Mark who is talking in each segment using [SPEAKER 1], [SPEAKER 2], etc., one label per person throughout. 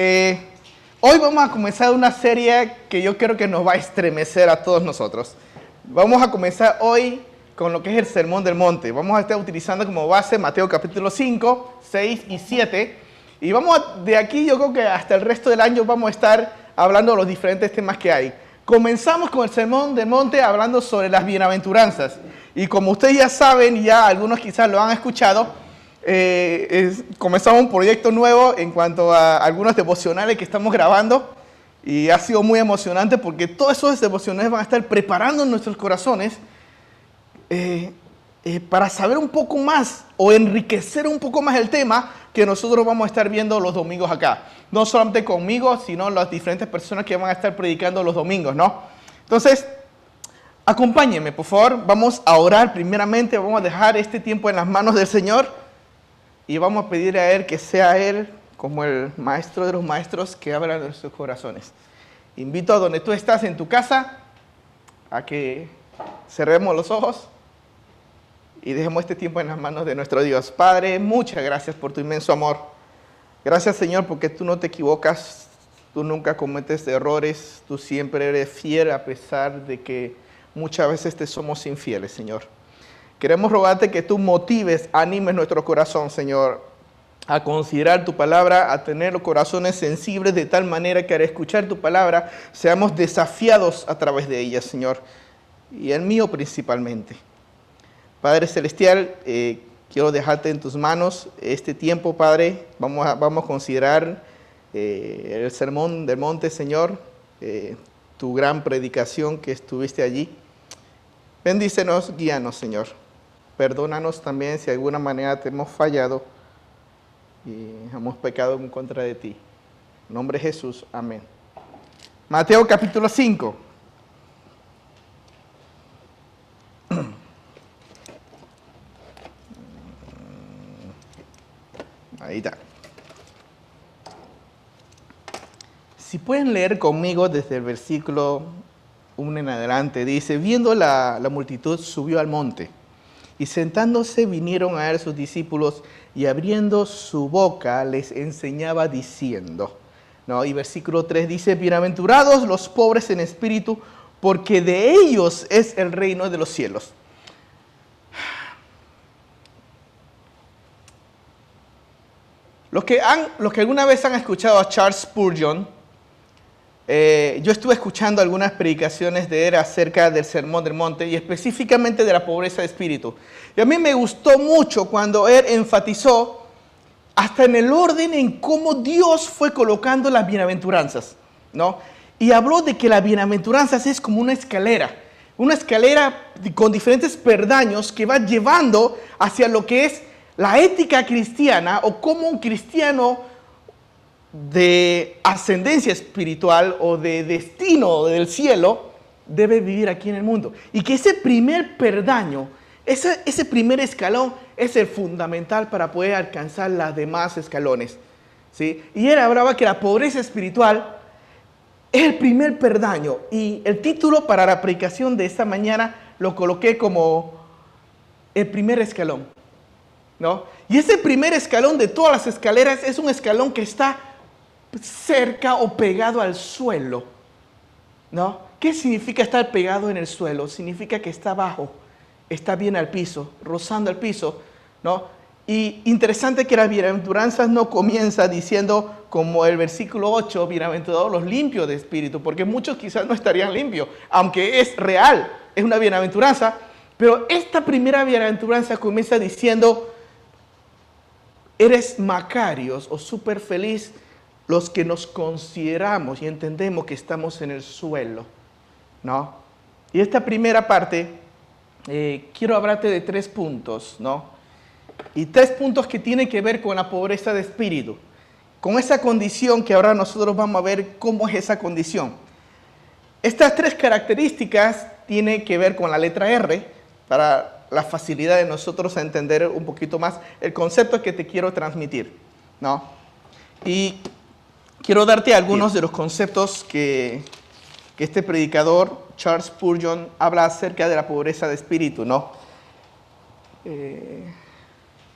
[SPEAKER 1] Eh, hoy vamos a comenzar una serie que yo creo que nos va a estremecer a todos nosotros. Vamos a comenzar hoy con lo que es el Sermón del Monte. Vamos a estar utilizando como base Mateo capítulo 5, 6 y 7. Y vamos de aquí, yo creo que hasta el resto del año vamos a estar hablando de los diferentes temas que hay. Comenzamos con el Sermón del Monte hablando sobre las bienaventuranzas. Y como ustedes ya saben, ya algunos quizás lo han escuchado, eh, es- comenzamos un proyecto nuevo en cuanto a algunos devocionales que estamos grabando y ha sido muy emocionante porque todos esos devocionales van a estar preparando nuestros corazones eh, eh, para saber un poco más o enriquecer un poco más el tema que nosotros vamos a estar viendo los domingos acá. No solamente conmigo, sino las diferentes personas que van a estar predicando los domingos, ¿no? Entonces, acompáñenme, por favor. Vamos a orar primeramente, vamos a dejar este tiempo en las manos del Señor y vamos a pedir a Él que sea Él como el maestro de los maestros que abra nuestros corazones. Invito a donde tú estás en tu casa a que cerremos los ojos y dejemos este tiempo en las manos de nuestro Dios. Padre, muchas gracias por tu inmenso amor. Gracias Señor porque tú no te equivocas, tú nunca cometes errores, tú siempre eres fiel a pesar de que muchas veces te somos infieles, Señor. Queremos rogarte que tú motives, animes nuestro corazón, Señor, a considerar tu palabra, a tener los corazones sensibles de tal manera que al escuchar tu palabra seamos desafiados a través de ella, Señor, y el mío principalmente. Padre Celestial, eh, quiero dejarte en tus manos este tiempo, Padre. Vamos a, vamos a considerar eh, el sermón del monte, Señor, eh, tu gran predicación que estuviste allí. Bendícenos, guíanos, Señor. Perdónanos también si de alguna manera te hemos fallado y hemos pecado en contra de ti. En nombre de Jesús, amén. Mateo capítulo 5. Ahí está. Si pueden leer conmigo desde el versículo 1 en adelante, dice, viendo la, la multitud subió al monte y sentándose vinieron a él sus discípulos y abriendo su boca les enseñaba diciendo, ¿no? Y versículo 3 dice, bienaventurados los pobres en espíritu, porque de ellos es el reino de los cielos. Los que, han, los que alguna vez han escuchado a Charles Spurgeon, eh, yo estuve escuchando algunas predicaciones de él acerca del Sermón del Monte y específicamente de la pobreza de espíritu. Y a mí me gustó mucho cuando él enfatizó hasta en el orden en cómo Dios fue colocando las bienaventuranzas, ¿no? Y habló de que las bienaventuranzas es como una escalera, una escalera con diferentes perdaños que va llevando hacia lo que es la ética cristiana o cómo un cristiano de ascendencia espiritual o de destino del cielo debe vivir aquí en el mundo. Y que ese primer perdaño, ese, ese primer escalón es el fundamental para poder alcanzar los demás escalones. ¿sí? Y él hablaba que la pobreza espiritual es el primer perdaño. Y el título para la predicación de esta mañana lo coloqué como el primer escalón. ¿no? Y ese primer escalón de todas las escaleras es un escalón que está cerca o pegado al suelo. ¿No? ¿Qué significa estar pegado en el suelo? Significa que está abajo, está bien al piso, rozando el piso, ¿no? Y interesante que las bienaventuranzas no comienza diciendo como el versículo 8, bienaventurados los limpios de espíritu, porque muchos quizás no estarían limpios, aunque es real, es una bienaventuranza, pero esta primera bienaventuranza comienza diciendo, eres macarios o súper feliz los que nos consideramos y entendemos que estamos en el suelo, ¿no? Y esta primera parte, eh, quiero hablarte de tres puntos, ¿no? Y tres puntos que tienen que ver con la pobreza de espíritu, con esa condición que ahora nosotros vamos a ver cómo es esa condición. Estas tres características tienen que ver con la letra R, para la facilidad de nosotros a entender un poquito más el concepto que te quiero transmitir, ¿no? Y quiero darte algunos de los conceptos que, que este predicador, Charles Spurgeon, habla acerca de la pobreza de espíritu, ¿no? Eh,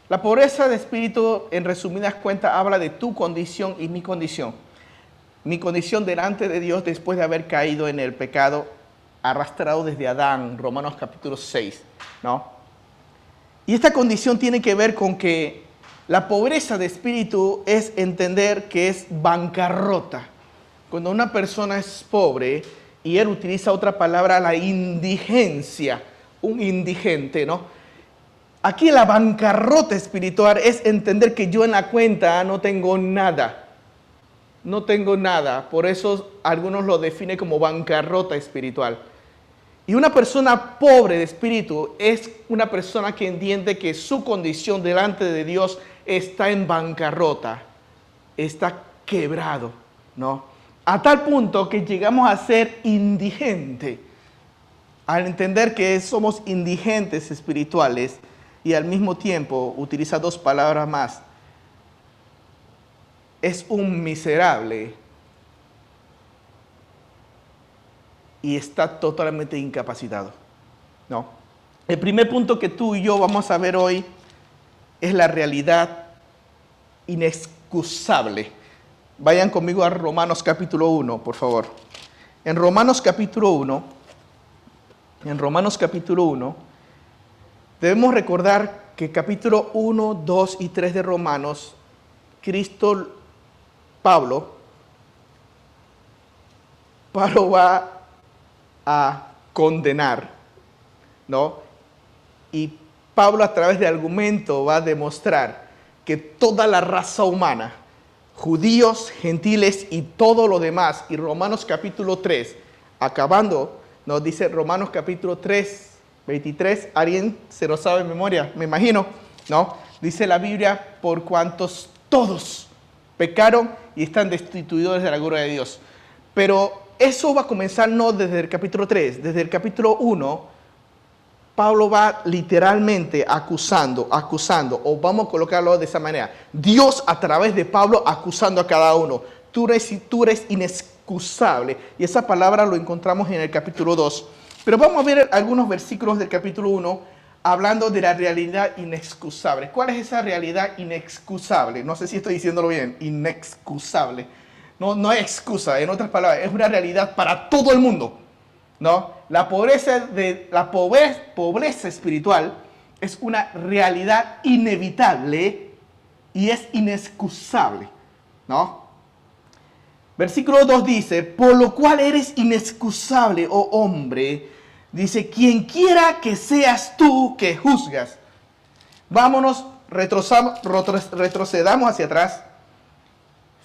[SPEAKER 1] la pobreza de espíritu, en resumidas cuentas, habla de tu condición y mi condición. mi condición delante de Dios después de haber caído en el pecado arrastrado desde Adán, Romanos capítulo 6, ¿no? Y esta condición tiene que ver con que la pobreza de espíritu es entender que es bancarrota. Cuando una persona es pobre y él utiliza otra palabra, la indigencia, un indigente, ¿no? Aquí la bancarrota espiritual es entender que yo en la cuenta no tengo nada. No tengo nada. Por eso algunos lo definen como bancarrota espiritual. Y una persona pobre de espíritu es una persona que entiende que su condición delante de Dios está en bancarrota, está quebrado, ¿no? A tal punto que llegamos a ser indigente. Al entender que somos indigentes espirituales y al mismo tiempo utiliza dos palabras más, es un miserable y está totalmente incapacitado. No. El primer punto que tú y yo vamos a ver hoy es la realidad inexcusable. Vayan conmigo a Romanos capítulo 1, por favor. En Romanos capítulo 1, en Romanos capítulo 1, debemos recordar que capítulo 1, 2 y 3 de Romanos, Cristo, Pablo, Pablo va a condenar, ¿no? Y Pablo a través de argumento va a demostrar que toda la raza humana, judíos, gentiles y todo lo demás, y Romanos capítulo 3, acabando, nos dice Romanos capítulo 3, 23, ¿alguien se lo sabe en memoria? Me imagino, ¿no? Dice la Biblia, por cuantos todos pecaron y están destituidos de la gloria de Dios. Pero eso va a comenzar no desde el capítulo 3, desde el capítulo 1, Pablo va literalmente acusando, acusando, o vamos a colocarlo de esa manera, Dios a través de Pablo acusando a cada uno. Tú eres, tú inexcusable. Y esa palabra lo encontramos en el capítulo 2. Pero vamos a ver algunos versículos del capítulo 1 hablando de la realidad inexcusable. ¿Cuál es esa realidad inexcusable? No sé si estoy diciéndolo bien, inexcusable. No, no hay excusa, en otras palabras, es una realidad para todo el mundo. ¿No? La pobreza, espiritual es una realidad inevitable y es inexcusable, ¿no? Versículo 2 dice, por lo cual eres inexcusable, oh hombre, dice, quien quiera que seas tú que juzgas. Vámonos, retrocedamos hacia atrás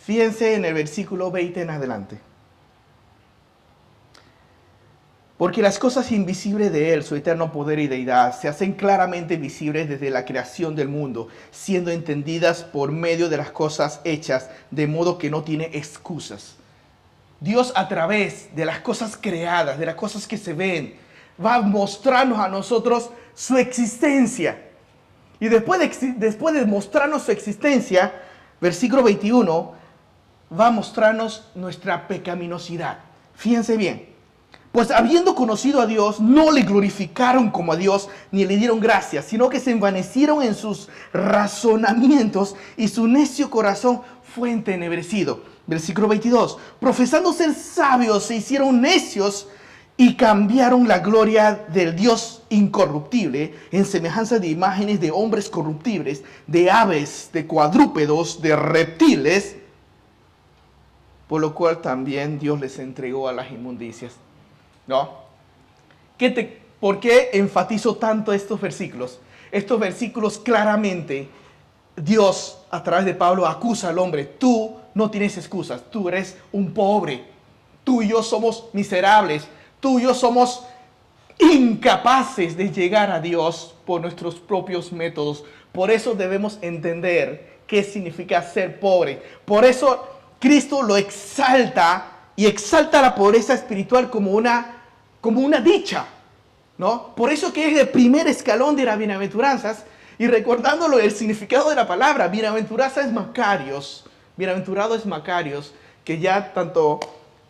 [SPEAKER 1] Fíjense en el versículo 20 en adelante. Porque las cosas invisibles de Él, su eterno poder y deidad, se hacen claramente visibles desde la creación del mundo, siendo entendidas por medio de las cosas hechas, de modo que no tiene excusas. Dios a través de las cosas creadas, de las cosas que se ven, va a mostrarnos a nosotros su existencia. Y después de, después de mostrarnos su existencia, versículo 21, va a mostrarnos nuestra pecaminosidad. Fíjense bien. Pues habiendo conocido a Dios, no le glorificaron como a Dios, ni le dieron gracias, sino que se envanecieron en sus razonamientos y su necio corazón fue entenebrecido. Versículo 22. Profesando ser sabios, se hicieron necios y cambiaron la gloria del Dios incorruptible en semejanza de imágenes de hombres corruptibles, de aves, de cuadrúpedos, de reptiles por lo cual también Dios les entregó a las inmundicias. ¿No? ¿Qué te, ¿Por qué enfatizo tanto estos versículos? Estos versículos claramente Dios a través de Pablo acusa al hombre, tú no tienes excusas, tú eres un pobre, tú y yo somos miserables, tú y yo somos incapaces de llegar a Dios por nuestros propios métodos. Por eso debemos entender qué significa ser pobre. Por eso Cristo lo exalta y exalta la pobreza espiritual como una, como una dicha, ¿no? Por eso que es el primer escalón de las bienaventuranzas y recordándolo el significado de la palabra, bienaventuranza es Macarios, bienaventurado es Macarios, que ya tanto,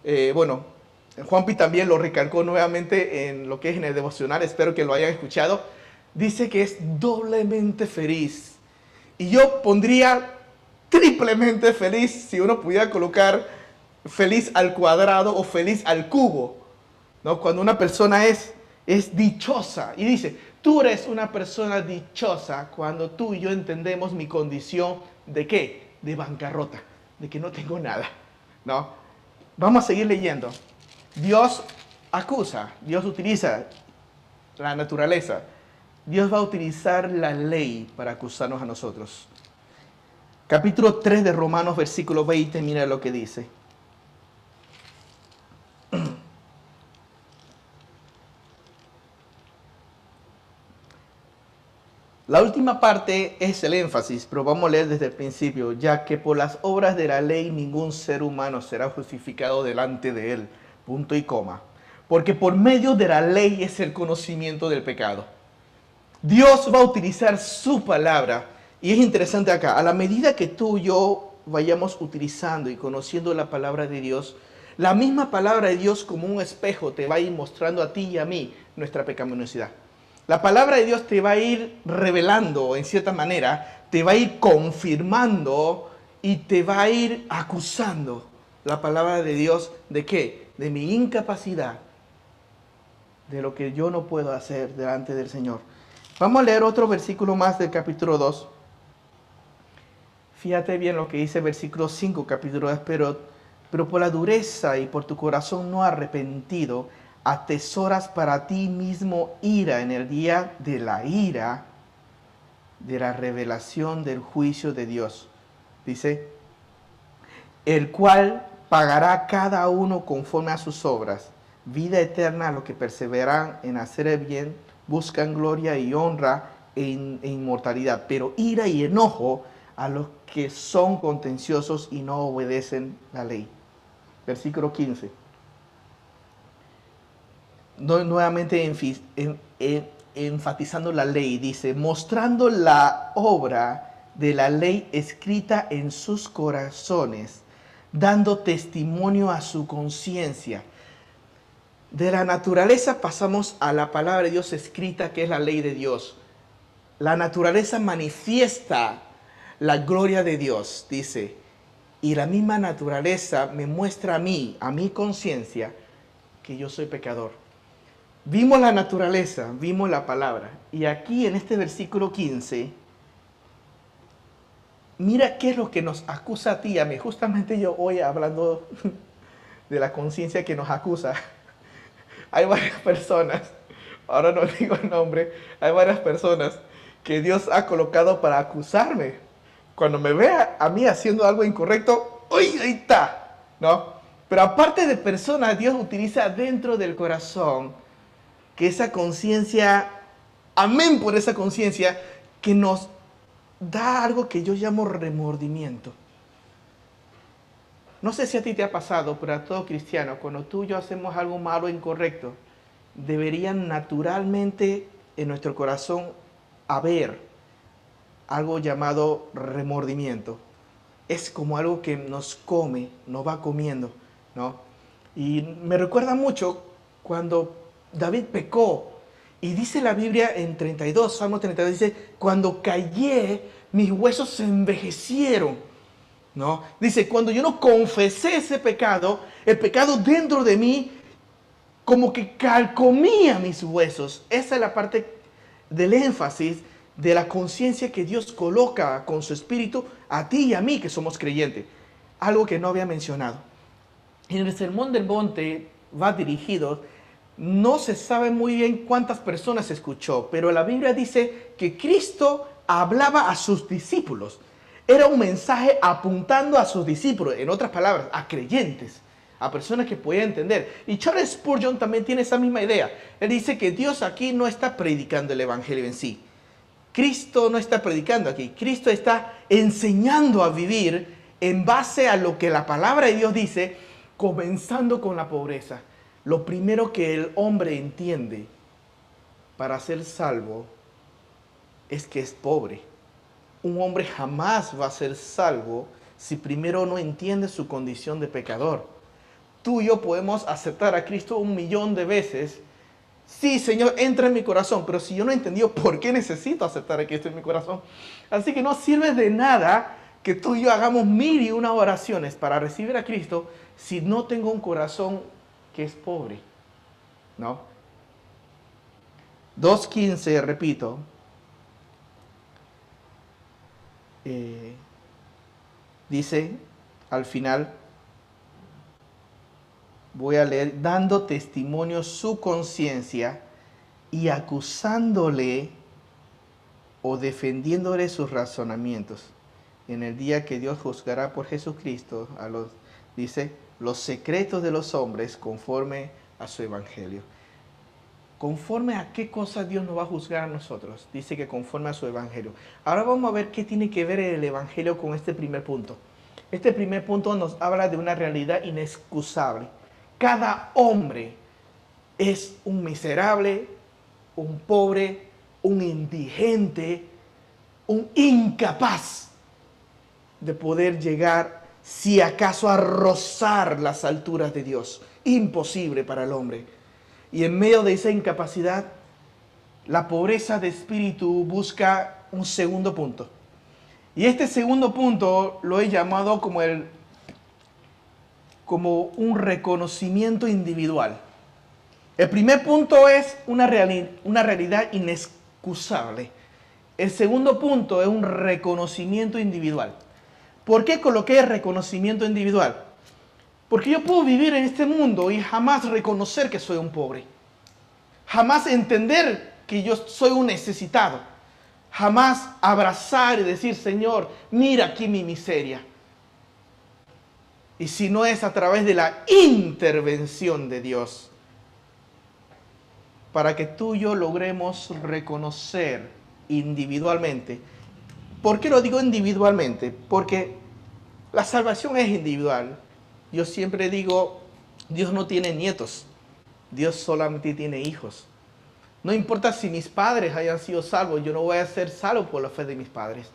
[SPEAKER 1] eh, bueno, Juanpi también lo recalcó nuevamente en lo que es en el devocional, espero que lo hayan escuchado, dice que es doblemente feliz. Y yo pondría triplemente feliz si uno pudiera colocar feliz al cuadrado o feliz al cubo. ¿No? Cuando una persona es, es dichosa y dice, tú eres una persona dichosa cuando tú y yo entendemos mi condición de qué? De bancarrota, de que no tengo nada. ¿no? Vamos a seguir leyendo. Dios acusa, Dios utiliza la naturaleza. Dios va a utilizar la ley para acusarnos a nosotros. Capítulo 3 de Romanos, versículo 20, mira lo que dice. La última parte es el énfasis, pero vamos a leer desde el principio, ya que por las obras de la ley ningún ser humano será justificado delante de él. Punto y coma. Porque por medio de la ley es el conocimiento del pecado. Dios va a utilizar su palabra. Y es interesante acá, a la medida que tú y yo vayamos utilizando y conociendo la palabra de Dios, la misma palabra de Dios como un espejo te va a ir mostrando a ti y a mí nuestra pecaminosidad. La palabra de Dios te va a ir revelando, en cierta manera, te va a ir confirmando y te va a ir acusando. La palabra de Dios de qué? De mi incapacidad, de lo que yo no puedo hacer delante del Señor. Vamos a leer otro versículo más del capítulo 2. Fíjate bien lo que dice versículo 5, capítulo 2, pero, pero por la dureza y por tu corazón no arrepentido, atesoras para ti mismo ira en el día de la ira, de la revelación del juicio de Dios. Dice, el cual pagará cada uno conforme a sus obras, vida eterna a los que perseveran en hacer el bien, buscan gloria y honra e, e inmortalidad, pero ira y enojo a los que son contenciosos y no obedecen la ley. Versículo 15 nuevamente enfatizando la ley, dice, mostrando la obra de la ley escrita en sus corazones, dando testimonio a su conciencia. De la naturaleza pasamos a la palabra de Dios escrita, que es la ley de Dios. La naturaleza manifiesta la gloria de Dios, dice, y la misma naturaleza me muestra a mí, a mi conciencia, que yo soy pecador. Vimos la naturaleza, vimos la palabra. Y aquí en este versículo 15, mira qué es lo que nos acusa a ti y a mí. Justamente yo hoy hablando de la conciencia que nos acusa. Hay varias personas, ahora no digo el nombre, hay varias personas que Dios ha colocado para acusarme. Cuando me vea a mí haciendo algo incorrecto, ¡uy! Ahí está, ¿no? Pero aparte de personas, Dios utiliza dentro del corazón que esa conciencia, amén por esa conciencia, que nos da algo que yo llamo remordimiento. No sé si a ti te ha pasado, pero a todo cristiano, cuando tú y yo hacemos algo malo o incorrecto, deberían naturalmente en nuestro corazón haber algo llamado remordimiento. Es como algo que nos come, nos va comiendo, ¿no? Y me recuerda mucho cuando David pecó. Y dice la Biblia en 32, Salmo 32, dice, cuando callé, mis huesos se envejecieron. ¿No? Dice, cuando yo no confesé ese pecado, el pecado dentro de mí como que calcomía mis huesos. Esa es la parte del énfasis de la conciencia que Dios coloca con su espíritu a ti y a mí que somos creyentes. Algo que no había mencionado. En el Sermón del Monte va dirigido no se sabe muy bien cuántas personas escuchó, pero la Biblia dice que Cristo hablaba a sus discípulos. Era un mensaje apuntando a sus discípulos, en otras palabras, a creyentes, a personas que podían entender. Y Charles Spurgeon también tiene esa misma idea. Él dice que Dios aquí no está predicando el Evangelio en sí. Cristo no está predicando aquí. Cristo está enseñando a vivir en base a lo que la palabra de Dios dice, comenzando con la pobreza lo primero que el hombre entiende para ser salvo es que es pobre. Un hombre jamás va a ser salvo si primero no entiende su condición de pecador. Tú y yo podemos aceptar a Cristo un millón de veces. Sí, Señor, entra en mi corazón, pero si yo no he entendido por qué necesito aceptar a Cristo en mi corazón. Así que no sirve de nada que tú y yo hagamos mil y una oraciones para recibir a Cristo si no tengo un corazón que es pobre. ¿No? 2.15, repito. Eh, dice al final, voy a leer, dando testimonio su conciencia y acusándole o defendiéndole sus razonamientos. En el día que Dios juzgará por Jesucristo a los, dice, los secretos de los hombres conforme a su evangelio. ¿Conforme a qué cosa Dios nos va a juzgar a nosotros? Dice que conforme a su evangelio. Ahora vamos a ver qué tiene que ver el evangelio con este primer punto. Este primer punto nos habla de una realidad inexcusable. Cada hombre es un miserable, un pobre, un indigente, un incapaz de poder llegar, si acaso, a rozar las alturas de Dios. Imposible para el hombre. Y en medio de esa incapacidad, la pobreza de espíritu busca un segundo punto. Y este segundo punto lo he llamado como, el, como un reconocimiento individual. El primer punto es una, una realidad inexcusable. El segundo punto es un reconocimiento individual. ¿Por qué coloqué reconocimiento individual? Porque yo puedo vivir en este mundo y jamás reconocer que soy un pobre. Jamás entender que yo soy un necesitado. Jamás abrazar y decir, Señor, mira aquí mi miseria. Y si no es a través de la intervención de Dios, para que tú y yo logremos reconocer individualmente. ¿Por qué lo digo individualmente? Porque la salvación es individual. Yo siempre digo, Dios no tiene nietos, Dios solamente tiene hijos. No importa si mis padres hayan sido salvos, yo no voy a ser salvo por la fe de mis padres.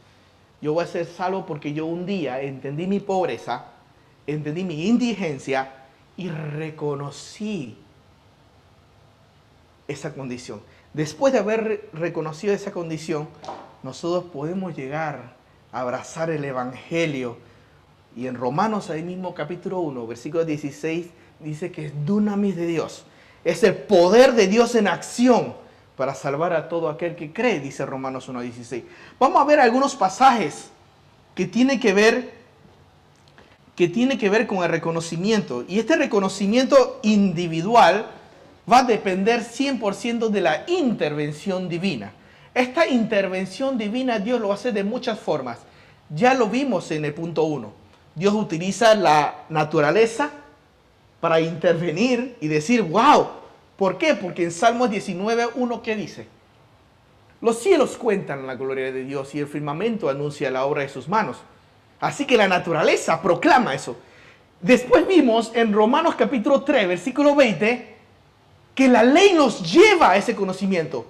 [SPEAKER 1] Yo voy a ser salvo porque yo un día entendí mi pobreza, entendí mi indigencia y reconocí esa condición. Después de haber reconocido esa condición, nosotros podemos llegar a abrazar el Evangelio. Y en Romanos, ahí mismo capítulo 1, versículo 16, dice que es dunamis de Dios. Es el poder de Dios en acción para salvar a todo aquel que cree, dice Romanos 1.16. Vamos a ver algunos pasajes que tienen que ver que tiene que ver con el reconocimiento. Y este reconocimiento individual va a depender 100% de la intervención divina. Esta intervención divina Dios lo hace de muchas formas. Ya lo vimos en el punto 1. Dios utiliza la naturaleza para intervenir y decir, wow. ¿Por qué? Porque en Salmos 19, 1, ¿qué dice? Los cielos cuentan la gloria de Dios y el firmamento anuncia la obra de sus manos. Así que la naturaleza proclama eso. Después vimos en Romanos capítulo 3, versículo 20, que la ley nos lleva a ese conocimiento.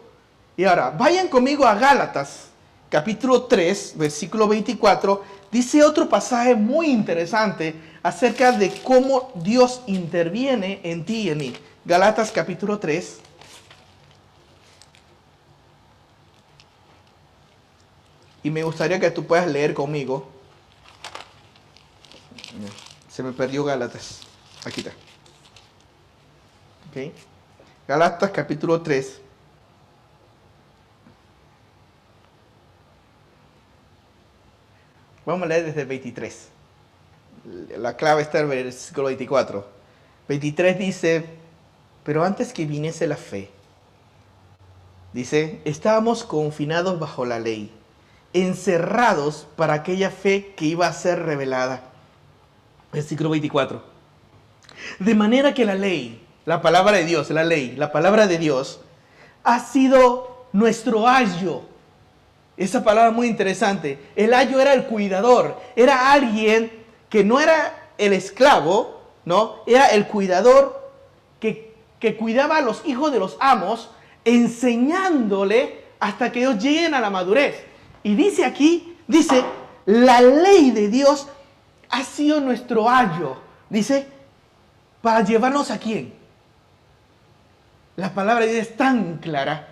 [SPEAKER 1] Y ahora, vayan conmigo a Gálatas, capítulo 3, versículo 24. Dice otro pasaje muy interesante acerca de cómo Dios interviene en ti y en mí. Gálatas capítulo 3. Y me gustaría que tú puedas leer conmigo. Se me perdió Gálatas. Aquí está. ¿Okay? Galatas capítulo 3. Vamos a leer desde el 23. La clave está en el versículo 24. 23 dice, pero antes que viniese la fe, dice, estábamos confinados bajo la ley, encerrados para aquella fe que iba a ser revelada. Versículo 24. De manera que la ley, la palabra de Dios, la ley, la palabra de Dios, ha sido nuestro ayo. Esa palabra muy interesante. El ayo era el cuidador, era alguien que no era el esclavo, ¿no? Era el cuidador que, que cuidaba a los hijos de los amos, enseñándole hasta que ellos lleguen a la madurez. Y dice aquí, dice, la ley de Dios ha sido nuestro ayo. Dice, para llevarnos a quién? La palabra de Dios es tan clara.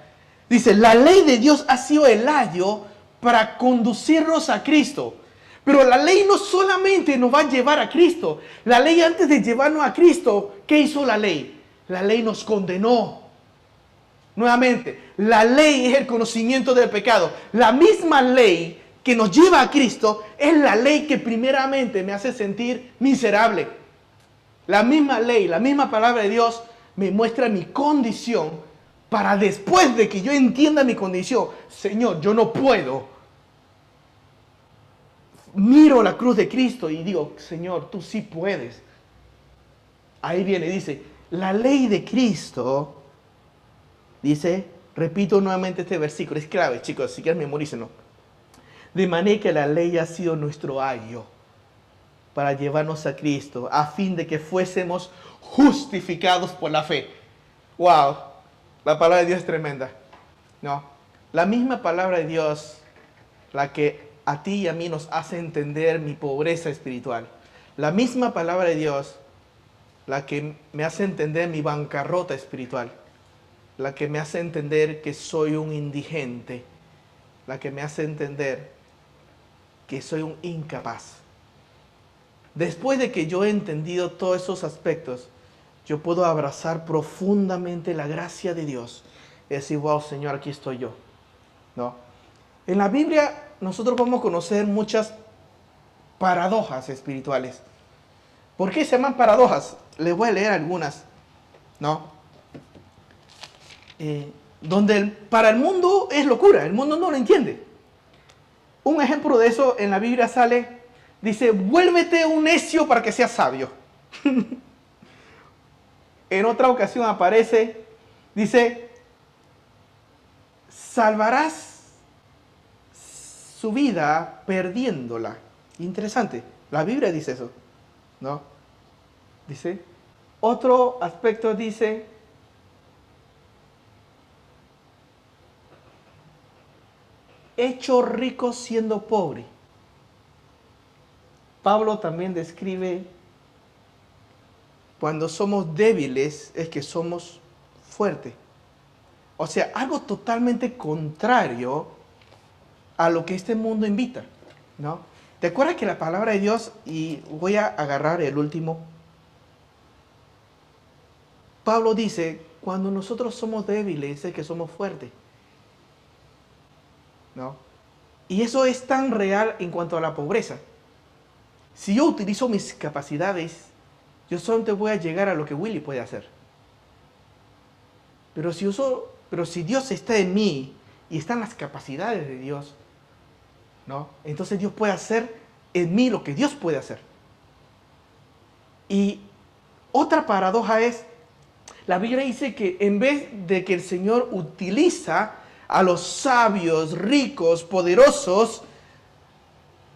[SPEAKER 1] Dice, la ley de Dios ha sido el ayo para conducirnos a Cristo. Pero la ley no solamente nos va a llevar a Cristo. La ley antes de llevarnos a Cristo, ¿qué hizo la ley? La ley nos condenó. Nuevamente, la ley es el conocimiento del pecado. La misma ley que nos lleva a Cristo es la ley que primeramente me hace sentir miserable. La misma ley, la misma palabra de Dios me muestra mi condición para después de que yo entienda mi condición, Señor, yo no puedo. Miro la cruz de Cristo y digo, Señor, tú sí puedes. Ahí viene, dice, la ley de Cristo, dice, repito nuevamente este versículo, es clave, chicos, si quieren memorícenlo. De manera que la ley ha sido nuestro ayo para llevarnos a Cristo, a fin de que fuésemos justificados por la fe. Wow, la palabra de Dios es tremenda. No, la misma palabra de Dios, la que a ti y a mí nos hace entender mi pobreza espiritual. La misma palabra de Dios, la que me hace entender mi bancarrota espiritual. La que me hace entender que soy un indigente. La que me hace entender que soy un incapaz. Después de que yo he entendido todos esos aspectos, yo puedo abrazar profundamente la gracia de Dios. Decir, wow, Señor, aquí estoy yo. ¿No? En la Biblia nosotros vamos a conocer muchas paradojas espirituales. ¿Por qué se llaman paradojas? Les voy a leer algunas. ¿No? Eh, donde para el mundo es locura, el mundo no lo entiende. Un ejemplo de eso en la Biblia sale, dice, vuélvete un necio para que seas sabio. en otra ocasión aparece, dice, salvarás su vida perdiéndola. Interesante, la Biblia dice eso, ¿no? Dice, otro aspecto dice, hecho rico siendo pobre. Pablo también describe cuando somos débiles es que somos fuertes. O sea, algo totalmente contrario a lo que este mundo invita, ¿no? ¿Te acuerdas que la palabra de Dios, y voy a agarrar el último, Pablo dice, cuando nosotros somos débiles es que somos fuertes, ¿no? Y eso es tan real en cuanto a la pobreza. Si yo utilizo mis capacidades yo solamente voy a llegar a lo que Willy puede hacer. Pero si, uso, pero si Dios está en mí y están las capacidades de Dios, ¿no? entonces Dios puede hacer en mí lo que Dios puede hacer. Y otra paradoja es, la Biblia dice que en vez de que el Señor utiliza a los sabios, ricos, poderosos,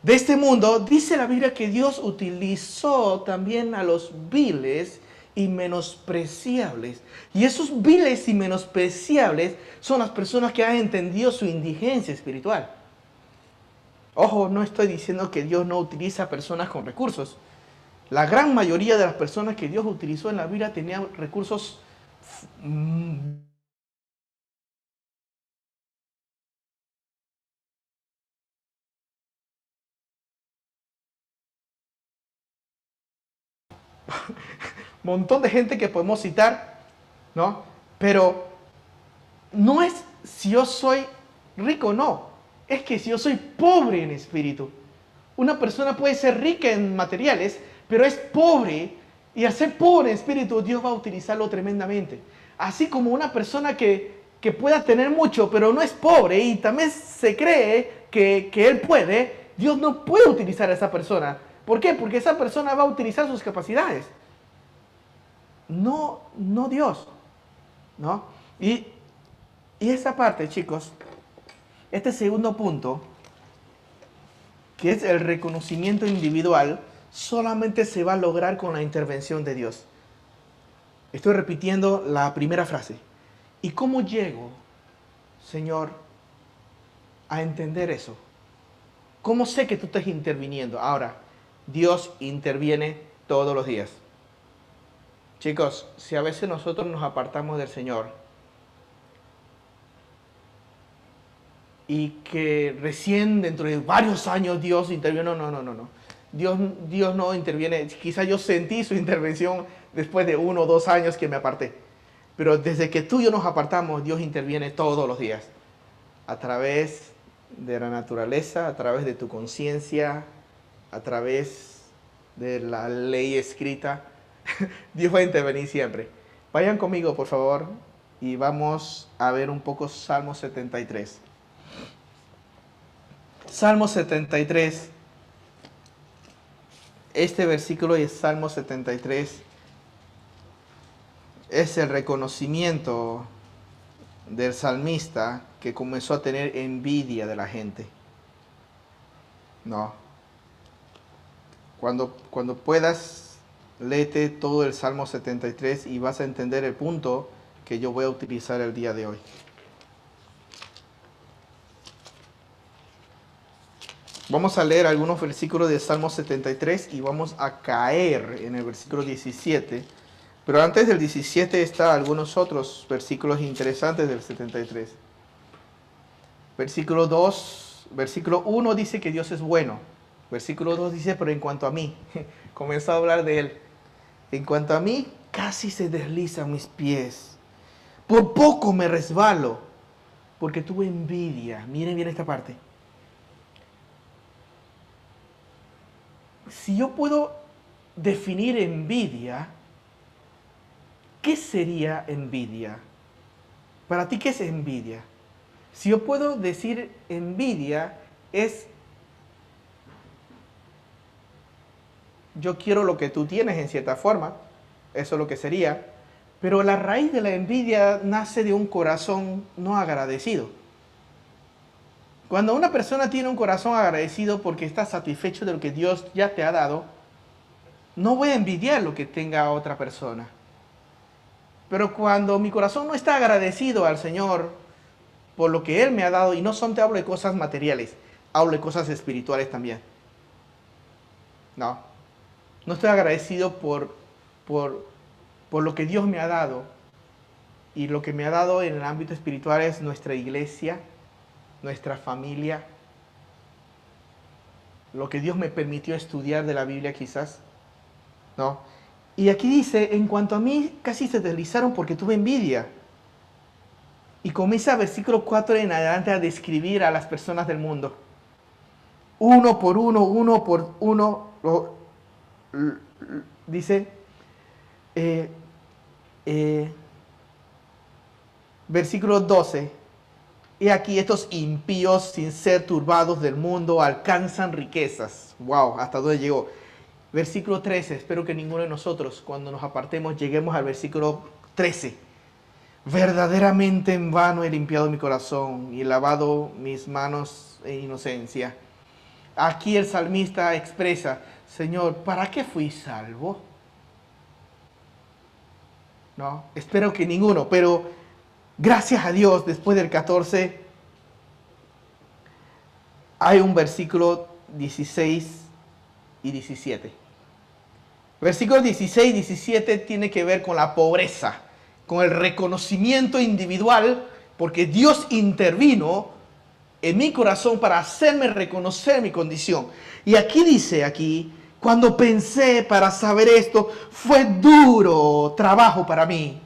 [SPEAKER 1] de este mundo, dice la Biblia que Dios utilizó también a los viles y menospreciables. Y esos viles y menospreciables son las personas que han entendido su indigencia espiritual. Ojo, no estoy diciendo que Dios no utiliza personas con recursos. La gran mayoría de las personas que Dios utilizó en la Biblia tenían recursos montón de gente que podemos citar, ¿no? Pero no es si yo soy rico, no. Es que si yo soy pobre en espíritu. Una persona puede ser rica en materiales, pero es pobre. Y al ser pobre en espíritu, Dios va a utilizarlo tremendamente. Así como una persona que, que pueda tener mucho, pero no es pobre y también se cree que, que él puede, Dios no puede utilizar a esa persona ¿Por qué? Porque esa persona va a utilizar sus capacidades. No, no Dios. ¿No? Y, y parte, chicos, este segundo punto, que es el reconocimiento individual, solamente se va a lograr con la intervención de Dios. Estoy repitiendo la primera frase. ¿Y cómo llego, Señor, a entender eso? ¿Cómo sé que tú estás interviniendo? Ahora, Dios interviene todos los días. Chicos, si a veces nosotros nos apartamos del Señor, y que recién dentro de varios años Dios intervino. No, no, no, no. Dios, Dios no interviene. Quizá yo sentí su intervención después de uno o dos años que me aparté. Pero desde que tú y yo nos apartamos, Dios interviene todos los días. A través de la naturaleza, a través de tu conciencia, a través de la ley escrita. Dios va a intervenir siempre. Vayan conmigo, por favor, y vamos a ver un poco Salmo 73. Salmo 73. Este versículo de Salmo 73 es el reconocimiento del salmista que comenzó a tener envidia de la gente. No. Cuando, puedas, léete todo el Salmo 73 y vas a entender el punto que yo voy a utilizar el día de hoy. Vamos a leer algunos versículos de Salmo 73 y vamos a caer en el versículo 17. Pero antes del 17 está algunos otros versículos interesantes del 73. Versículo 2, versículo 1 dice que Dios es bueno. Versículo 2 dice, pero en cuanto a mí, comenzó a hablar de él. En cuanto a mí, casi se deslizan mis pies. Por poco me resbalo, porque tuve envidia. Miren bien esta parte. Si yo puedo definir envidia, ¿qué sería envidia? Para ti, ¿qué es envidia? Si yo puedo decir envidia, es yo quiero lo que tú tienes en cierta forma, eso es lo que sería, pero la raíz de la envidia nace de un corazón no agradecido. Cuando una persona tiene un corazón agradecido porque está satisfecho de lo que Dios ya te ha dado, no voy a envidiar lo que tenga otra persona. Pero cuando mi corazón no está agradecido al Señor por lo que Él me ha dado, y no son te hablo de cosas materiales, hablo de cosas espirituales también. No, no estoy agradecido por, por, por lo que Dios me ha dado. Y lo que me ha dado en el ámbito espiritual es nuestra iglesia, nuestra familia, lo que Dios me permitió estudiar de la Biblia quizás. No, y aquí dice, en cuanto a mí, casi se deslizaron porque tuve envidia. Y comienza versículo 4 en adelante a describir a las personas del mundo. Uno por uno, uno por uno, dice, eh, eh, versículo 12, y aquí estos impíos sin ser turbados del mundo alcanzan riquezas. Wow, hasta dónde llegó. Versículo 13, espero que ninguno de nosotros cuando nos apartemos lleguemos al versículo 13. Verdaderamente en vano he limpiado mi corazón y lavado mis manos en inocencia. Aquí el salmista expresa, Señor, ¿para qué fui salvo? No, espero que ninguno, pero gracias a Dios, después del 14, hay un versículo 16 y 17. Versículos 16 y 17 tiene que ver con la pobreza, con el reconocimiento individual, porque Dios intervino en mi corazón para hacerme reconocer mi condición. Y aquí dice, aquí, cuando pensé para saber esto, fue duro trabajo para mí.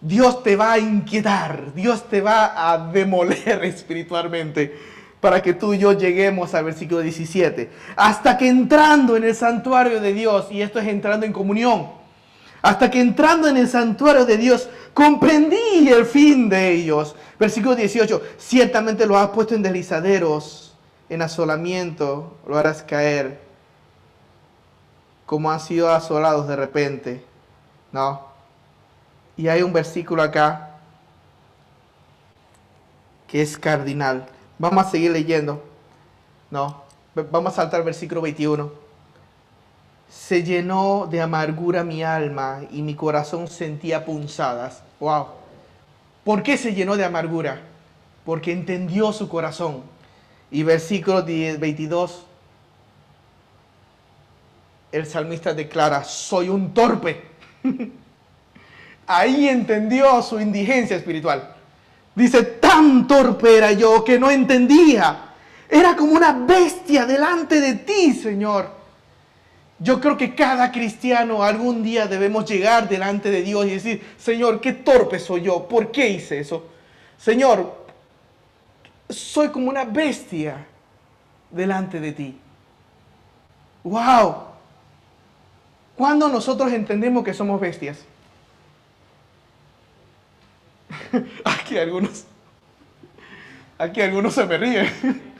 [SPEAKER 1] Dios te va a inquietar, Dios te va a demoler espiritualmente para que tú y yo lleguemos al versículo 17. Hasta que entrando en el santuario de Dios, y esto es entrando en comunión, hasta que entrando en el santuario de Dios, comprendí el fin de ellos. Versículo 18, ciertamente lo has puesto en deslizaderos, en asolamiento, lo harás caer, como han sido asolados de repente. No. Y hay un versículo acá que es cardinal. Vamos a seguir leyendo. No, vamos a saltar al versículo 21. Se llenó de amargura mi alma y mi corazón sentía punzadas. Wow. ¿Por qué se llenó de amargura? Porque entendió su corazón. Y versículo 22, el salmista declara, soy un torpe. Ahí entendió su indigencia espiritual. Dice, tan torpe era yo que no entendía. Era como una bestia delante de ti, Señor. Yo creo que cada cristiano algún día debemos llegar delante de Dios y decir, Señor, qué torpe soy yo, ¿por qué hice eso? Señor, soy como una bestia delante de ti. ¡Wow! ¿Cuándo nosotros entendemos que somos bestias? Aquí algunos, aquí algunos se me ríen.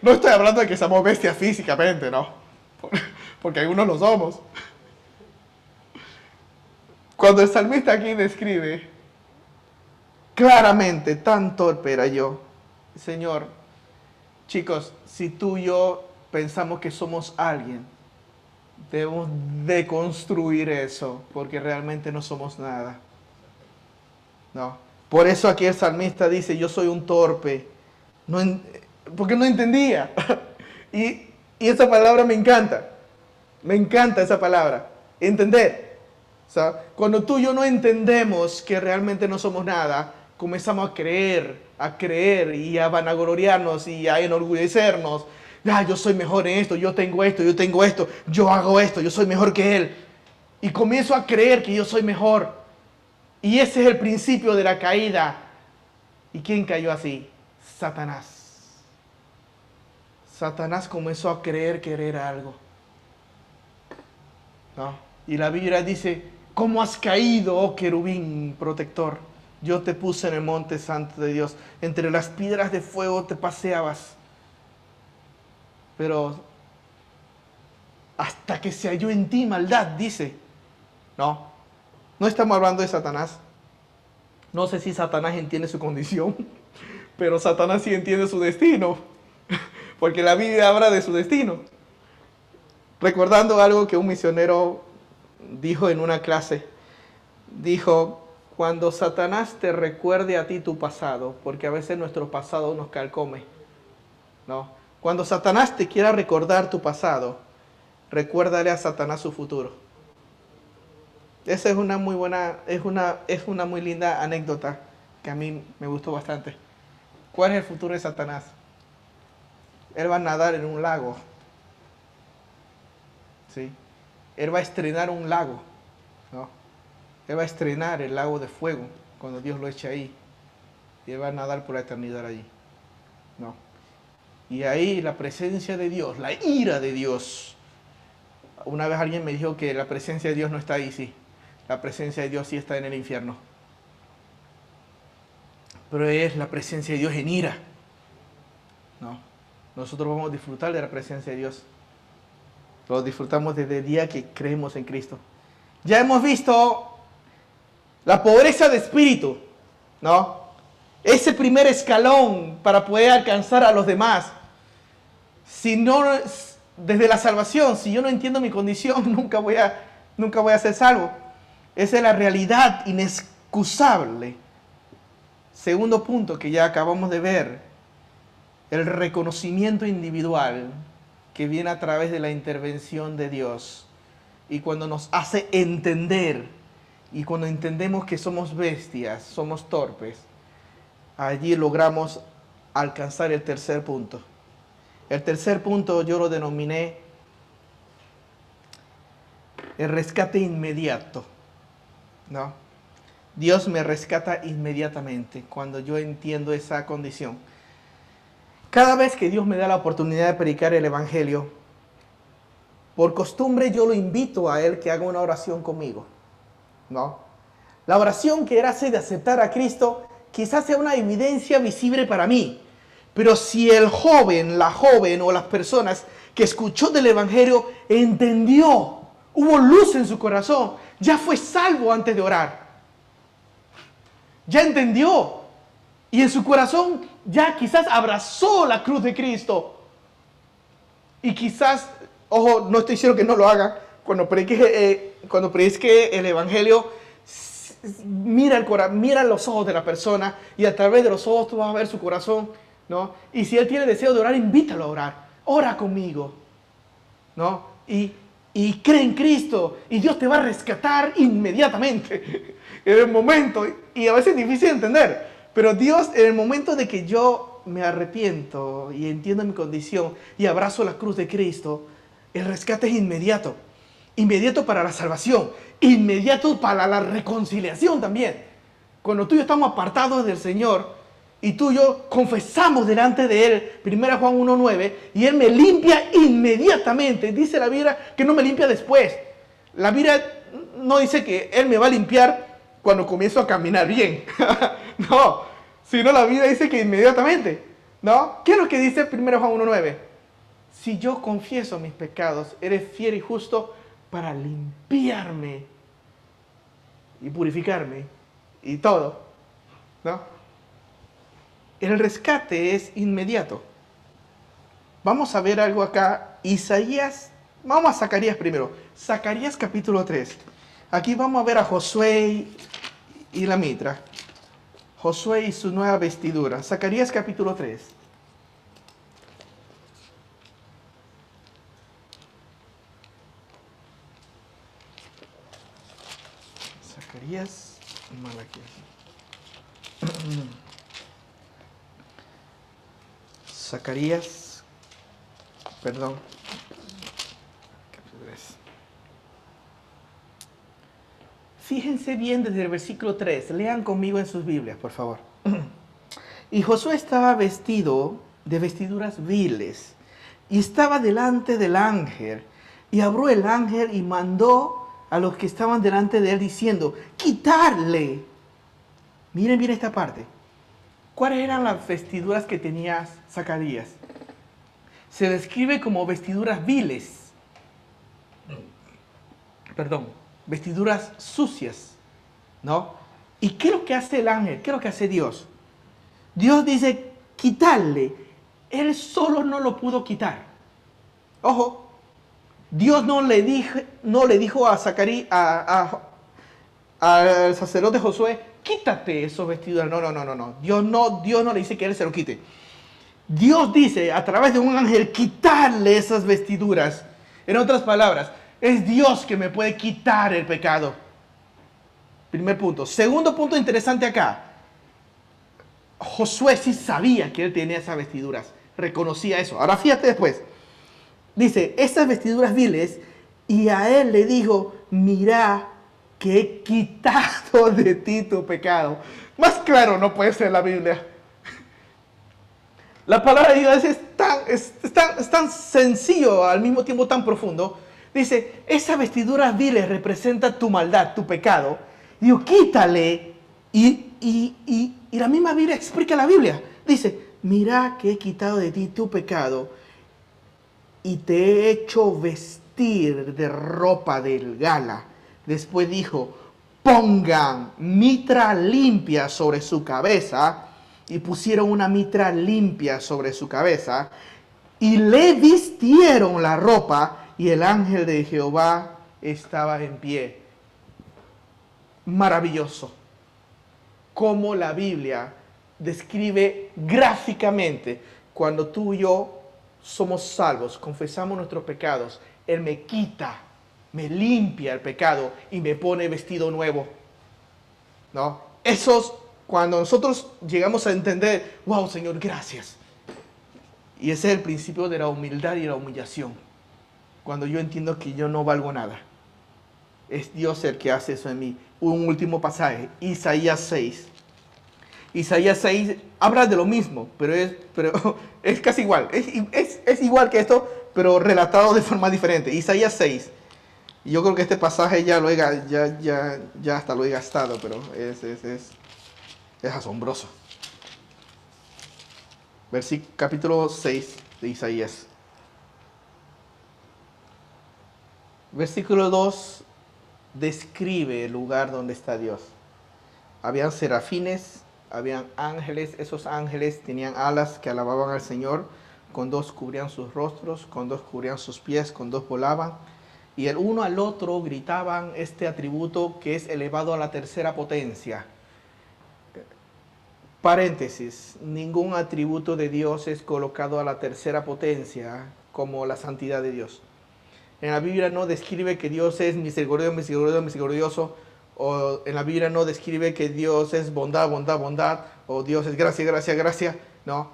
[SPEAKER 1] No estoy hablando de que somos bestias físicamente, no. Porque algunos lo somos. Cuando el salmista aquí describe claramente, tan torpe era yo, Señor, chicos, si tú y yo pensamos que somos alguien, debemos deconstruir eso, porque realmente no somos nada. No. Por eso aquí el salmista dice, yo soy un torpe. No, porque no entendía. y, esa palabra me encanta. Me encanta esa palabra. Entender. cuando tú y yo no entendemos que realmente no somos nada, comenzamos a creer, a creer y a vanagloriarnos y a enorgullecernos. Ah, yo soy mejor en esto, yo tengo esto, yo tengo esto, yo hago esto, yo soy mejor que él. Y comienzo a creer que yo soy mejor. Y ese es el principio de la caída. ¿Y quién cayó así? Satanás. Satanás comenzó a creer que algo. Y la Biblia dice, ¿cómo has caído, oh querubín protector? Yo te puse en el monte santo de Dios. Entre las piedras de fuego te paseabas. Pero hasta que se halló en ti maldad, dice. No, no estamos hablando de Satanás. No sé si Satanás entiende su condición, pero Satanás sí entiende su destino porque la Biblia habla de su destino. Recordando algo que un misionero dijo en una clase, dijo, cuando Satanás te recuerde a ti tu pasado, porque a veces nuestro pasado nos calcome, ¿no? Cuando Satanás te quiera recordar tu pasado, recuérdale a Satanás su futuro. Esa es una muy buena, es una, es una muy linda anécdota que a mí me gustó bastante. ¿Cuál es el futuro de Satanás? Él va a nadar en un lago. ¿Sí? Él va a estrenar un lago. Él va a estrenar el lago de fuego cuando Dios lo eche ahí. Y él va a nadar por la eternidad allí. ¿no? Y ahí la presencia de Dios, la ira de Dios. Una vez alguien me dijo que la presencia de Dios no está ahí, sí. La presencia de Dios sí está en el infierno. Pero es la presencia de Dios en ira. ¿no? nosotros vamos a disfrutar de la presencia de Dios. Lo disfrutamos desde el día que creemos en Cristo. Ya hemos visto la pobreza de espíritu, ¿no? Ese primer escalón para poder alcanzar a los demás. Si no, desde la salvación, si yo no entiendo mi condición, nunca voy a, nunca voy a ser salvo. Esa es la realidad inexcusable. Segundo punto que ya acabamos de ver, el reconocimiento individual que viene a través de la intervención de Dios y cuando nos hace entender y cuando entendemos que somos bestias, somos torpes, allí logramos alcanzar el tercer punto. El tercer punto yo lo denominé el rescate inmediato. ¿no? Dios me rescata inmediatamente cuando yo entiendo esa condición. Cada vez que Dios me da la oportunidad de predicar el Evangelio, por costumbre yo lo invito a Él que haga una oración conmigo. ¿No? La oración que hace de aceptar a Cristo quizás sea una evidencia visible para mí. Pero si el joven, la joven o las personas que escuchó del Evangelio entendió, hubo luz en su corazón, ya fue salvo antes de orar. Ya entendió. Y en su corazón ya quizás abrazó la cruz de Cristo. Y quizás, ojo, no estoy diciendo que no lo haga, cuando predique, eh, cuando el Evangelio, mira, el mira los ojos de la persona y a través de los ojos tú vas a ver su corazón, ¿no? Y si él tiene deseo de orar, invítalo a orar. Ora conmigo, ¿no? Y, y cree en Cristo y Dios te va a rescatar inmediatamente, en el momento. Y a veces es difícil de entender, Pero Dios, en el momento de que yo me arrepiento y entiendo mi condición y abrazo la cruz de Cristo, el rescate es inmediato. Inmediato para la salvación, inmediato para la reconciliación también. Cuando tú y yo estamos apartados del Señor y tú y yo confesamos delante de Él, 1 Juan 1.9, y Él me limpia inmediatamente. Dice la Biblia que no me limpia después. La Biblia no dice que Él me va a limpiar cuando comienzo a caminar bien. no, sino la Biblia dice que inmediatamente. ¿No? ¿Qué es lo que dice 1 Juan 1.9? Si yo confieso mis pecados, eres fiel y justo para limpiarme y purificarme y todo. ¿No? El rescate es inmediato. Vamos a ver algo acá. Isaías, vamos a Zacarías primero. Zacarías capítulo 3. Aquí vamos a ver a Josué y la mitra. Josué y su nueva vestidura. Zacarías capítulo 3. Malaquías. Zacarías, perdón, Fíjense bien desde el versículo 3, lean conmigo en sus Biblias, por favor. Y Josué estaba vestido de vestiduras viles y estaba delante del ángel. Y abrió el ángel y mandó a los que estaban delante de él diciendo, quitarle. Miren bien esta parte. ¿Cuáles eran las vestiduras que tenía Zacarías? Se describe como vestiduras viles. Perdón, vestiduras sucias, ¿no? ¿Y qué es lo que hace el ángel? ¿Qué es lo que hace Dios? Dios dice, quitarle. Él solo no lo pudo quitar. Ojo, Dios no le, dijo, no le dijo a Zacarías, al sacerdote Josué, quítate esos vestidos. No, no, no, no, no. Dios no, Dios no le dice que él se lo quite. Dios dice a través de un ángel quitarle esas vestiduras. En otras palabras, es Dios que me puede quitar el pecado. Primer punto. Segundo punto interesante acá. Josué sí sabía que él tenía esas vestiduras. Reconocía eso. Ahora fíjate después. Dice, esas vestiduras viles, y a él le dijo, mira que he quitado de ti tu pecado. Más claro no puede ser la Biblia. La palabra de Dios es tan, es, tan, es tan sencillo, al mismo tiempo tan profundo, Dice, esa vestidura vile representa tu maldad, tu pecado. Digo, quítale. Y, y, la misma Biblia explica la Biblia. Dice, mira que he quitado de ti tu pecado y te he hecho vestir de ropa del gala. Después dijo, pongan mitra limpia sobre su cabeza. Y pusieron una mitra limpia sobre su cabeza. Y le vistieron la ropa y el ángel de Jehová estaba en pie. Maravilloso. Como la Biblia describe gráficamente cuando tú y yo somos salvos, confesamos nuestros pecados, Él me quita, me limpia el pecado y me pone vestido nuevo. ¿No? Esos, cuando nosotros llegamos a entender, wow, Señor, gracias. Y ese es el principio de la humildad y la humillación cuando yo entiendo que yo no valgo nada. Es Dios el que hace eso en mí. Un último pasaje, Isaías 6. Isaías 6 habla de lo mismo, pero es, pero es casi igual. Es, igual que esto, pero relatado de forma diferente. Isaías 6. Y yo creo que este pasaje ya lo he, ya, ya, ya hasta lo he gastado, pero es, es, es, es asombroso. Versículo capítulo 6 de Isaías. Versículo 2 describe el lugar donde está Dios. Habían serafines, habían ángeles, esos ángeles tenían alas que alababan al Señor, con dos cubrían sus rostros, con dos cubrían sus pies, con dos volaban, y el uno al otro gritaban este atributo que es elevado a la tercera potencia. Paréntesis, ningún atributo de Dios es colocado a la tercera potencia como la santidad de Dios. En la Biblia no describe que Dios es misericordioso, misericordioso, misericordioso o en la Biblia no describe que Dios es bondad, bondad, bondad, o Dios es gracia, gracia, gracia, no.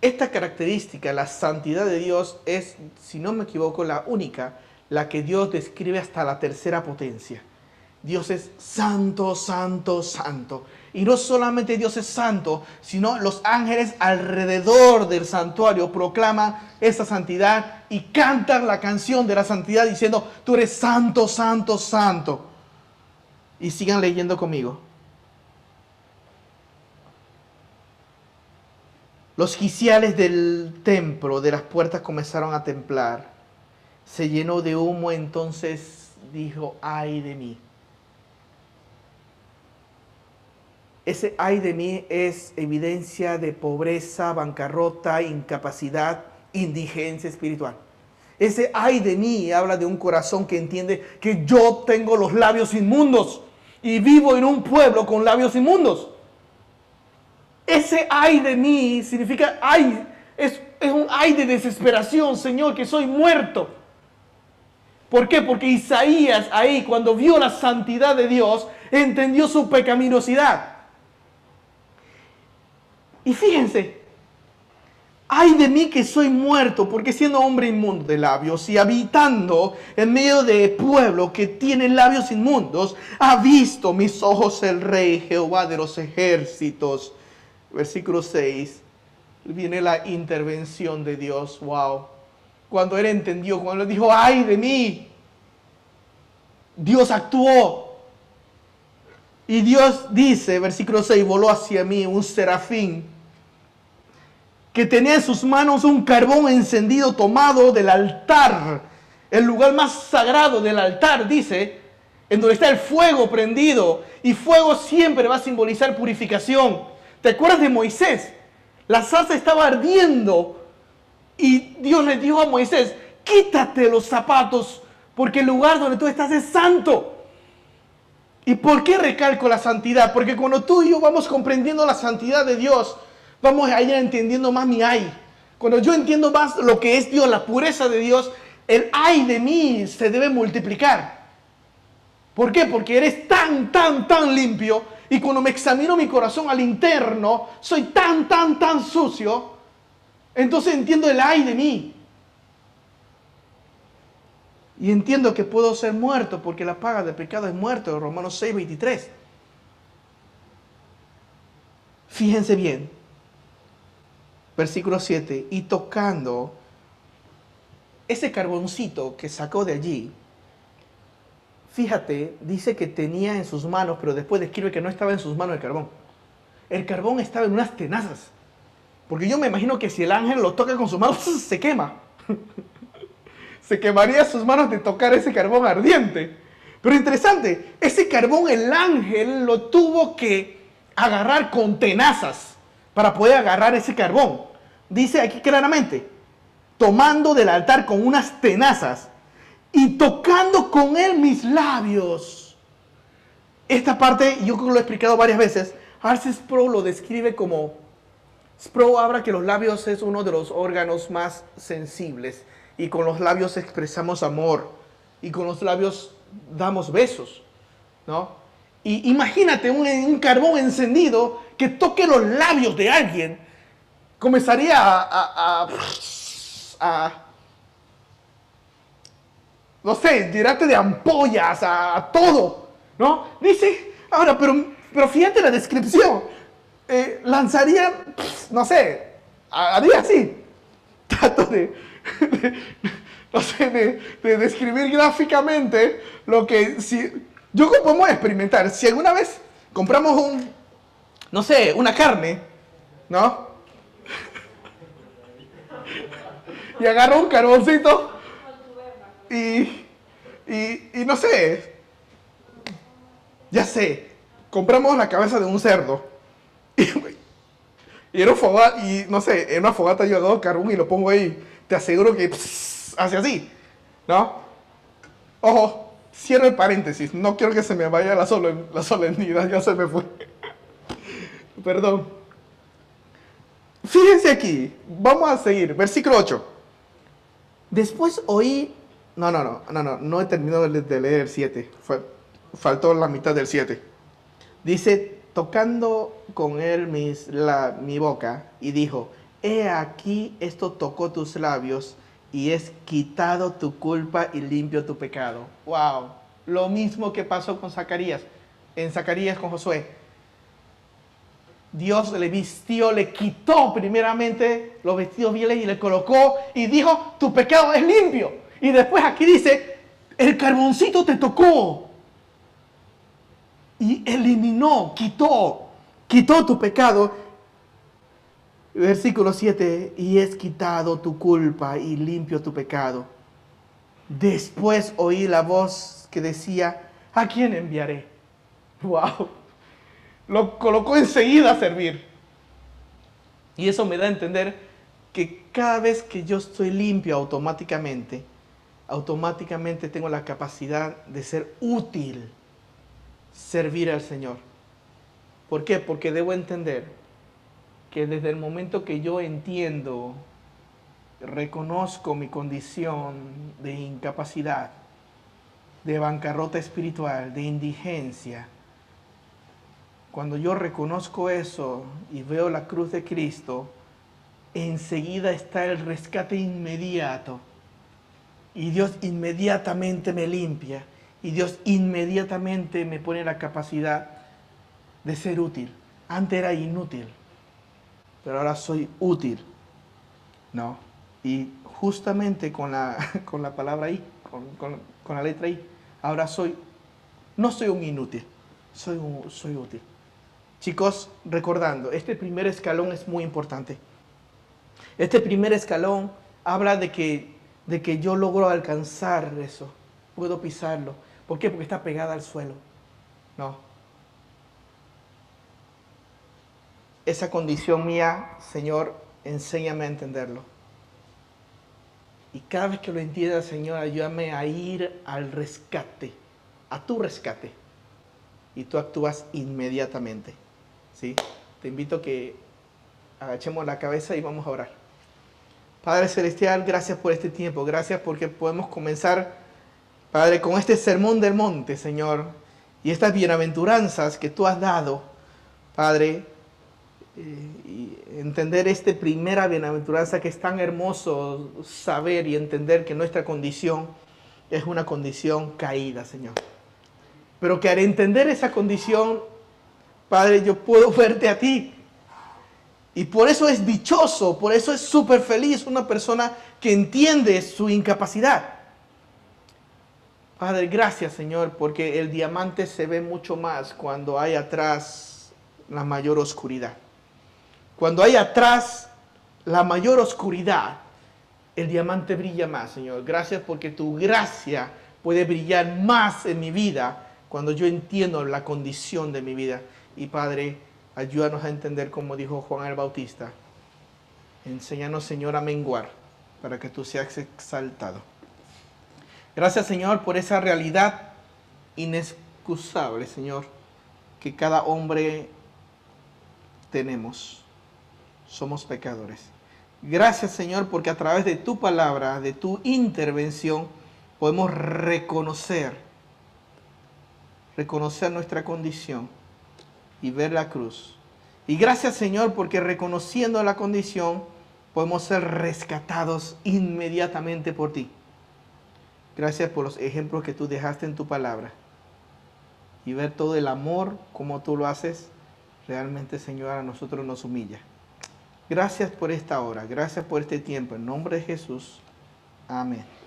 [SPEAKER 1] Esta característica, la santidad de Dios, es, si no me equivoco, la única, la que Dios describe hasta la tercera potencia. Dios es santo, santo, santo. Y no solamente Dios es santo, sino los ángeles alrededor del santuario proclaman esa santidad y cantan la canción de la santidad diciendo, tú eres santo, santo, santo. Y sigan leyendo conmigo. Los quiciales del templo, de las puertas comenzaron a templar. Se llenó de humo, entonces dijo, ay de mí. Ese ay de mí es evidencia de pobreza, bancarrota, incapacidad, indigencia espiritual. Ese ay de mí habla de un corazón que entiende que yo tengo los labios inmundos y vivo en un pueblo con labios inmundos. Ese ay de mí significa ay, es, es un ay de desesperación, Señor, que soy muerto. ¿Por qué? Porque Isaías ahí, cuando vio la santidad de Dios, entendió su pecaminosidad. Y fíjense, ay de mí que soy muerto, porque siendo hombre inmundo de labios y habitando en medio de pueblo que tiene labios inmundos, ha visto mis ojos el rey Jehová de los ejércitos. Versículo 6, viene la intervención de Dios, wow. Cuando él entendió, cuando él dijo, ay de mí, Dios actuó. Y Dios dice, versículo 6, voló hacia mí un serafín que tenía en sus manos un carbón encendido tomado del altar, el lugar más sagrado del altar, dice, en donde está el fuego prendido. Y fuego siempre va a simbolizar purificación. ¿Te acuerdas de Moisés? La salsa estaba ardiendo y Dios le dijo a Moisés, quítate los zapatos porque el lugar donde tú estás es santo. ¿Y por qué recalco la santidad? Porque cuando tú y yo vamos comprendiendo la santidad de Dios, vamos a ir entendiendo más mi ay. Cuando yo entiendo más lo que es Dios, la pureza de Dios, el ay de mí se debe multiplicar. ¿Por qué? Porque eres tan, tan, tan limpio. Y cuando me examino mi corazón al interno, soy tan, tan, tan sucio. Entonces entiendo el ay de mí. Y entiendo que puedo ser muerto porque la paga del pecado es muerto. Romanos 6, 23. Fíjense bien, versículo 7, y tocando ese carboncito que sacó de allí, fíjate, dice que tenía en sus manos, pero después describe que no estaba en sus manos el carbón. El carbón estaba en unas tenazas. Porque yo me imagino que si el ángel lo toca con sus manos, se quema. se quemaría sus manos de tocar ese carbón ardiente. Pero interesante, ese carbón el ángel lo tuvo que agarrar con tenazas para poder agarrar ese carbón dice aquí claramente, tomando del altar con unas tenazas y tocando con él mis labios. Esta parte yo lo he explicado varias veces. Arce Pro lo describe como, Spro habla que los labios es uno de los órganos más sensibles y con los labios expresamos amor y con los labios damos besos, ¿no? Y imagínate un carbón encendido que toque los labios de alguien comenzaría a, a, no sé, tirarte de ampollas, a, todo, ¿no? Dice, ahora, pero, pero fíjate la descripción, eh, lanzaría, no sé, haría así, trato de, no sé, de, describir gráficamente lo que, si, yo podemos experimentar, si alguna vez compramos un, no sé, una carne, ¿no? Y agarro un carboncito y, y, no sé, ya sé, compramos la cabeza de un cerdo y, y era fogata, y no sé, en una fogata yo agarro carbón y lo pongo ahí, te aseguro que hace así, ¿no? Ojo, cierro el paréntesis, no quiero que se me vaya la, la solemnidad, ya se me fue. Perdón. Fíjense aquí, vamos a seguir, versículo 8. Después oí, no, no, no, no, no, no he terminado de leer el 7, faltó la mitad del 7. Dice, tocando con él mi boca, y dijo, he aquí esto tocó tus labios y es quitado tu culpa y limpio tu pecado. Wow, lo mismo que pasó con Zacarías, en Zacarías con Josué. Dios le vistió, le quitó primeramente los vestidos viles y le colocó y dijo, tu pecado es limpio. Y después aquí dice, el carboncito te tocó. Y eliminó, quitó, quitó tu pecado. Versículo 7, y es quitado tu culpa y limpio tu pecado. Después oí la voz que decía, ¿a quién enviaré? Wow lo colocó enseguida a servir. Y eso me da a entender que cada vez que yo estoy limpio automáticamente, automáticamente tengo la capacidad de ser útil, servir al Señor. ¿Por qué? Porque debo entender que desde el momento que yo entiendo, reconozco mi condición de incapacidad, de bancarrota espiritual, de indigencia, cuando yo reconozco eso y veo la cruz de Cristo, enseguida está el rescate inmediato. Y Dios inmediatamente me limpia. Y Dios inmediatamente me pone la capacidad de ser útil. Antes era inútil, pero ahora soy útil. ¿No? Y justamente con la, con la palabra I, con, con, la letra I, ahora soy, no soy un inútil, soy, soy útil. Chicos, recordando, este primer escalón es muy importante. Este primer escalón habla de que, de que yo logro alcanzar eso, puedo pisarlo. ¿Por qué? Porque está pegada al suelo. No. Esa condición mía, Señor, enséñame a entenderlo. Y cada vez que lo entienda, Señor, ayúdame a ir al rescate, a tu rescate. Y tú actúas inmediatamente. Te invito a que agachemos la cabeza y vamos a orar. Padre Celestial, gracias por este tiempo, gracias porque podemos comenzar, Padre, con este sermón del monte, Señor, y estas bienaventuranzas que tú has dado, Padre, eh, entender esta primera bienaventuranza que es tan hermoso saber y entender que nuestra condición es una condición caída, Señor. Pero que al entender esa condición Padre, yo puedo verte a ti. Y por eso es dichoso, por eso es súper feliz una persona que entiende su incapacidad. Padre, gracias Señor, porque el diamante se ve mucho más cuando hay atrás la mayor oscuridad. Cuando hay atrás la mayor oscuridad, el diamante brilla más, Señor. Gracias porque tu gracia puede brillar más en mi vida cuando yo entiendo la condición de mi vida. Y Padre, ayúdanos a entender como dijo Juan el Bautista. Enséñanos, Señor, a menguar para que tú seas exaltado. Gracias, Señor, por esa realidad inexcusable, Señor, que cada hombre tenemos. Somos pecadores. Gracias, Señor, porque a través de tu palabra, de tu intervención, podemos reconocer, reconocer nuestra condición y ver la cruz. Y gracias Señor porque reconociendo la condición podemos ser rescatados inmediatamente por ti. Gracias por los ejemplos que tú dejaste en tu palabra. Y ver todo el amor como tú lo haces, realmente Señor a nosotros nos humilla. Gracias por esta hora, gracias por este tiempo. En nombre de Jesús. Amén.